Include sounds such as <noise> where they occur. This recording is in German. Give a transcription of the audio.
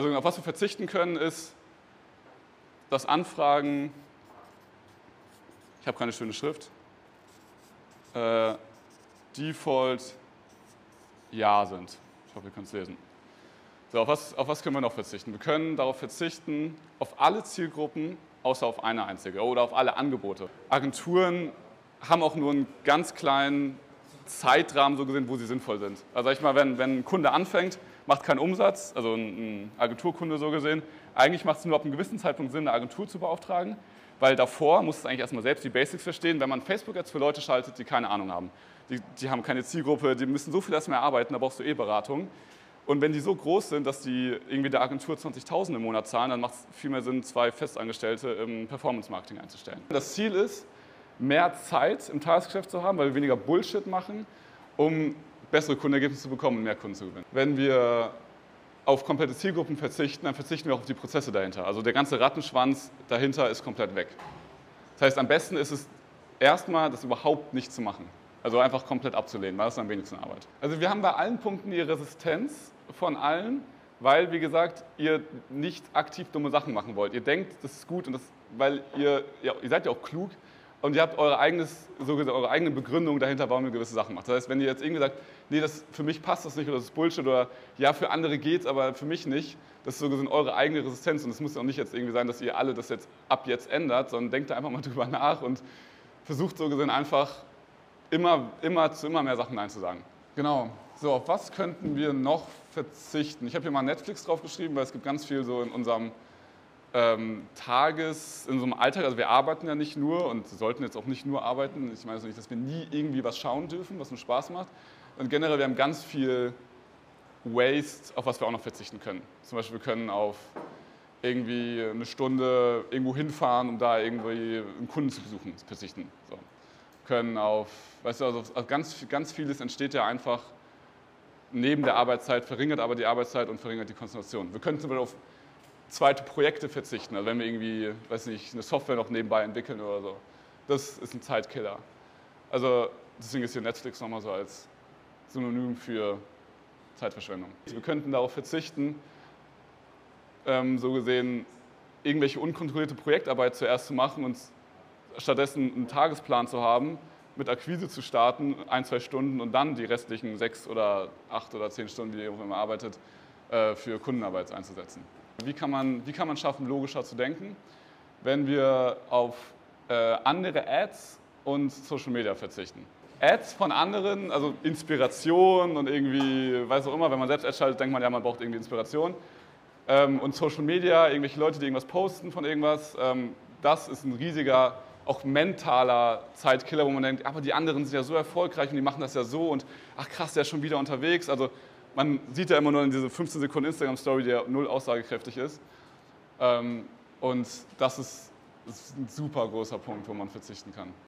Also auf was wir verzichten können, ist das Anfragen, ich habe keine schöne Schrift, äh, Default Ja sind. Ich hoffe, ihr könnt es lesen. So, auf was, auf was können wir noch verzichten? Wir können darauf verzichten, auf alle Zielgruppen, außer auf eine einzige oder auf alle Angebote. Agenturen haben auch nur einen ganz kleinen Zeitrahmen so gesehen, wo sie sinnvoll sind. Also sag ich mal, wenn, wenn ein Kunde anfängt, macht keinen Umsatz, also ein Agenturkunde so gesehen, eigentlich macht es nur ab einem gewissen Zeitpunkt Sinn, eine Agentur zu beauftragen, weil davor muss es eigentlich erstmal selbst die Basics verstehen, wenn man Facebook jetzt für Leute schaltet, die keine Ahnung haben. Die, die haben keine Zielgruppe, die müssen so viel erstmal erarbeiten, da brauchst du eh Beratung. Und wenn die so groß sind, dass die irgendwie der Agentur 20.000 im Monat zahlen, dann macht es viel mehr Sinn, zwei Festangestellte im Performance-Marketing einzustellen. Das Ziel ist, mehr Zeit im Tagesgeschäft zu haben, weil wir weniger Bullshit machen, um bessere Kundenergebnisse zu bekommen und mehr Kunden zu gewinnen. Wenn wir auf komplette Zielgruppen verzichten, dann verzichten wir auch auf die Prozesse dahinter. Also der ganze Rattenschwanz dahinter ist komplett weg. Das heißt, am besten ist es erstmal, das überhaupt nicht zu machen. Also einfach komplett abzulehnen, weil das am wenigsten Arbeit. Also wir haben bei allen Punkten die Resistenz von allen, weil, wie gesagt, ihr nicht aktiv dumme Sachen machen wollt. Ihr denkt, das ist gut, und das, weil ihr, ja, ihr seid ja auch klug, und ihr habt eure, eigenes, so gesagt, eure eigene Begründung dahinter, warum ihr gewisse Sachen macht. Das heißt, wenn ihr jetzt irgendwie sagt, nee, das, für mich passt das nicht oder das ist Bullshit oder ja, für andere geht's, aber für mich nicht, das ist so gesehen eure eigene Resistenz und es muss auch nicht jetzt irgendwie sein, dass ihr alle das jetzt ab jetzt ändert, sondern denkt da einfach mal <laughs> drüber nach und versucht so gesehen einfach immer, immer zu immer mehr Sachen Nein zu sagen. Genau. So, auf was könnten wir noch verzichten? Ich habe hier mal Netflix draufgeschrieben, weil es gibt ganz viel so in unserem ähm, Tages, in so einem Alltag, also wir arbeiten ja nicht nur und sollten jetzt auch nicht nur arbeiten. Ich meine also nicht, dass wir nie irgendwie was schauen dürfen, was uns Spaß macht. Und generell, wir haben ganz viel Waste, auf was wir auch noch verzichten können. Zum Beispiel, wir können auf irgendwie eine Stunde irgendwo hinfahren, um da irgendwie einen Kunden zu besuchen, verzichten. So. Können auf, weißt du, also ganz, ganz vieles entsteht ja einfach neben der Arbeitszeit, verringert aber die Arbeitszeit und verringert die Konzentration. Wir können zum Beispiel auf zweite Projekte verzichten. Also wenn wir irgendwie, weiß nicht, eine Software noch nebenbei entwickeln oder so. Das ist ein Zeitkiller. Also deswegen ist hier Netflix nochmal so als Synonym für Zeitverschwendung. Wir könnten darauf verzichten, ähm, so gesehen irgendwelche unkontrollierte Projektarbeit zuerst zu machen und stattdessen einen Tagesplan zu haben, mit Akquise zu starten, ein, zwei Stunden und dann die restlichen sechs oder acht oder zehn Stunden, wie ihr immer arbeitet, äh, für Kundenarbeit einzusetzen. Wie kann man, wie kann man schaffen, logischer zu denken, wenn wir auf äh, andere Ads und Social Media verzichten? Ads von anderen, also Inspiration und irgendwie, weiß auch immer, wenn man selbst Ads schaltet, denkt man ja, man braucht irgendwie Inspiration. Ähm, und Social Media, irgendwelche Leute, die irgendwas posten von irgendwas, ähm, das ist ein riesiger, auch mentaler Zeitkiller, wo man denkt, aber die anderen sind ja so erfolgreich und die machen das ja so und ach krass, der ist schon wieder unterwegs. Also man sieht ja immer nur in diese 15 Sekunden Instagram-Story, die ja null aussagekräftig ist. Ähm, und das ist, das ist ein super großer Punkt, wo man verzichten kann.